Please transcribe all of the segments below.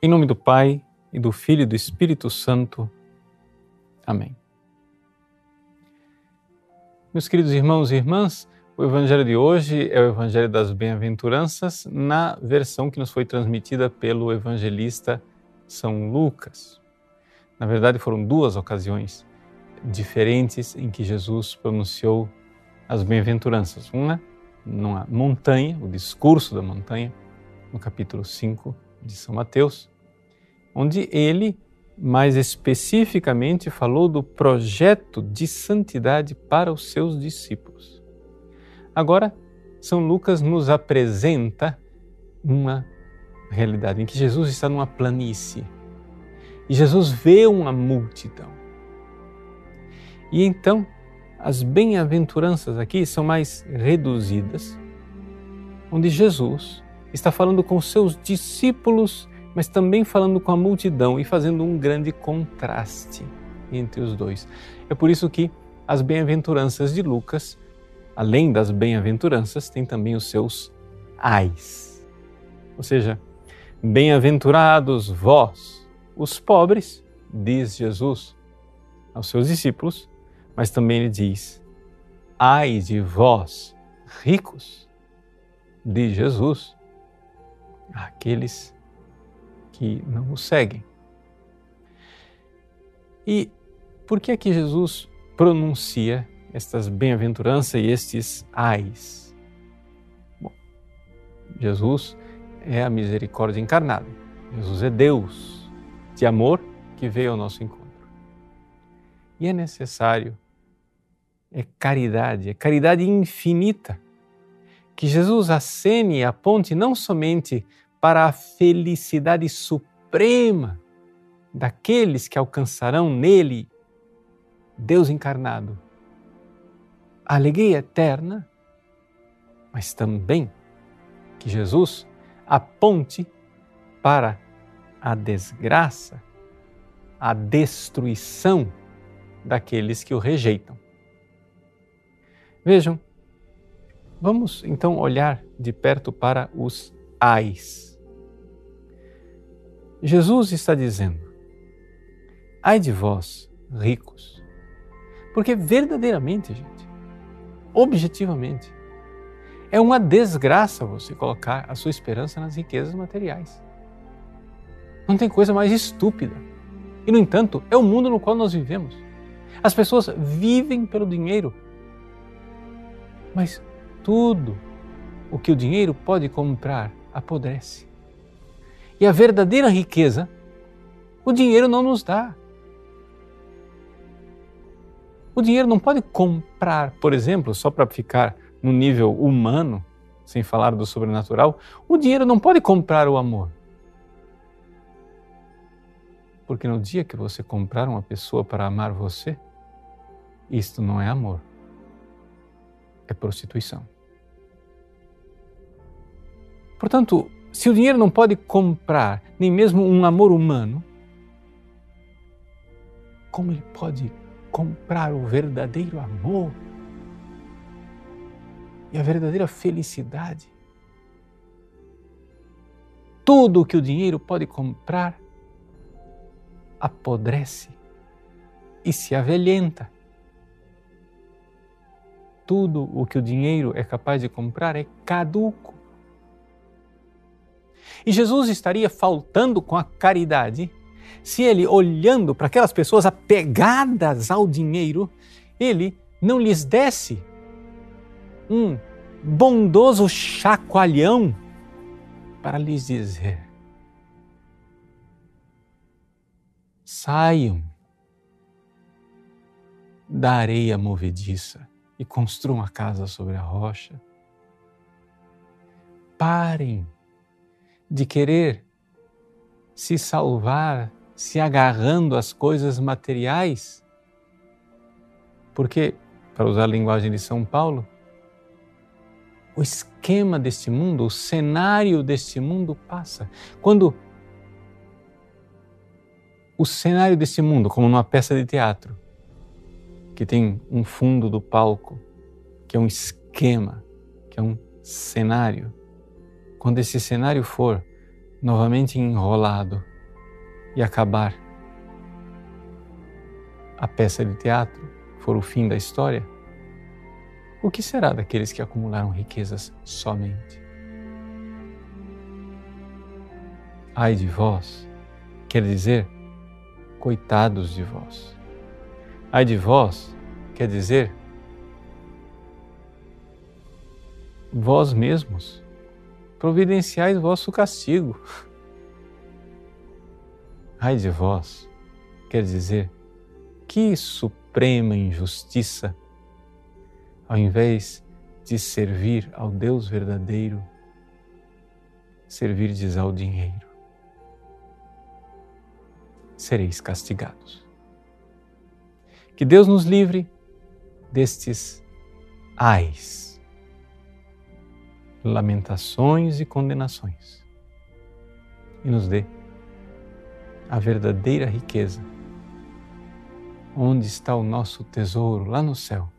Em nome do Pai, e do Filho e do Espírito Santo. Amém. Meus queridos irmãos e irmãs, o Evangelho de hoje é o Evangelho das Bem-aventuranças na versão que nos foi transmitida pelo evangelista São Lucas. Na verdade, foram duas ocasiões diferentes em que Jesus pronunciou as bem-aventuranças. Uma numa montanha, o discurso da montanha, no capítulo 5 de São Mateus, onde ele mais especificamente falou do projeto de santidade para os seus discípulos. Agora, São Lucas nos apresenta uma realidade em que Jesus está numa planície e Jesus vê uma multidão. E então, as bem-aventuranças aqui são mais reduzidas, onde Jesus está falando com seus discípulos mas também falando com a multidão e fazendo um grande contraste entre os dois. É por isso que as bem-aventuranças de Lucas, além das bem-aventuranças, têm também os seus ais. Ou seja, bem-aventurados vós, os pobres, diz Jesus aos seus discípulos, mas também ele diz: ai de vós, ricos, diz Jesus, aqueles que não o seguem. E por que é que Jesus pronuncia estas bem-aventuranças e estes ais? Bom, Jesus é a misericórdia encarnada. Jesus é Deus de amor que veio ao nosso encontro. E é necessário, é caridade, é caridade infinita, que Jesus acene e aponte não somente para a felicidade suprema daqueles que alcançarão nele Deus encarnado. A alegria eterna, mas também que Jesus aponte para a desgraça, a destruição daqueles que o rejeitam. Vejam, vamos então olhar de perto para os ais Jesus está dizendo: ai de vós, ricos, porque verdadeiramente, gente, objetivamente, é uma desgraça você colocar a sua esperança nas riquezas materiais. Não tem coisa mais estúpida. E, no entanto, é o mundo no qual nós vivemos. As pessoas vivem pelo dinheiro. Mas tudo o que o dinheiro pode comprar apodrece. E a verdadeira riqueza, o dinheiro não nos dá. O dinheiro não pode comprar, por exemplo, só para ficar no nível humano, sem falar do sobrenatural, o dinheiro não pode comprar o amor. Porque no dia que você comprar uma pessoa para amar você, isto não é amor, é prostituição. Portanto, se o dinheiro não pode comprar nem mesmo um amor humano, como ele pode comprar o verdadeiro amor e a verdadeira felicidade? Tudo o que o dinheiro pode comprar apodrece e se avelhenta. Tudo o que o dinheiro é capaz de comprar é caduco. E Jesus estaria faltando com a caridade se ele, olhando para aquelas pessoas apegadas ao dinheiro, ele não lhes desse um bondoso chacoalhão para lhes dizer: saiam da areia movediça e construam a casa sobre a rocha. Parem de querer se salvar se agarrando às coisas materiais, porque, para usar a linguagem de São Paulo, o esquema deste mundo, o cenário deste mundo passa. Quando o cenário deste mundo, como numa peça de teatro, que tem um fundo do palco, que é um esquema, que é um cenário, quando esse cenário for novamente enrolado e acabar a peça de teatro, for o fim da história, o que será daqueles que acumularam riquezas somente? Ai de vós, quer dizer, coitados de vós. Ai de vós, quer dizer, vós mesmos providenciais vosso castigo. Ai de vós, quer dizer, que suprema injustiça! Ao invés de servir ao Deus verdadeiro, servirdes ao dinheiro. Sereis castigados. Que Deus nos livre destes ais lamentações e condenações e nos dê a verdadeira riqueza. Onde está o nosso tesouro? Lá no céu.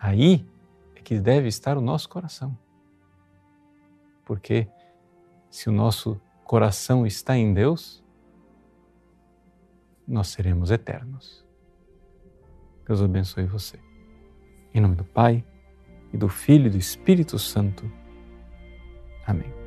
Aí é que deve estar o nosso coração. Porque se o nosso coração está em Deus, nós seremos eternos. Deus abençoe você. Em nome do Pai, e do Filho e do Espírito Santo. Amém.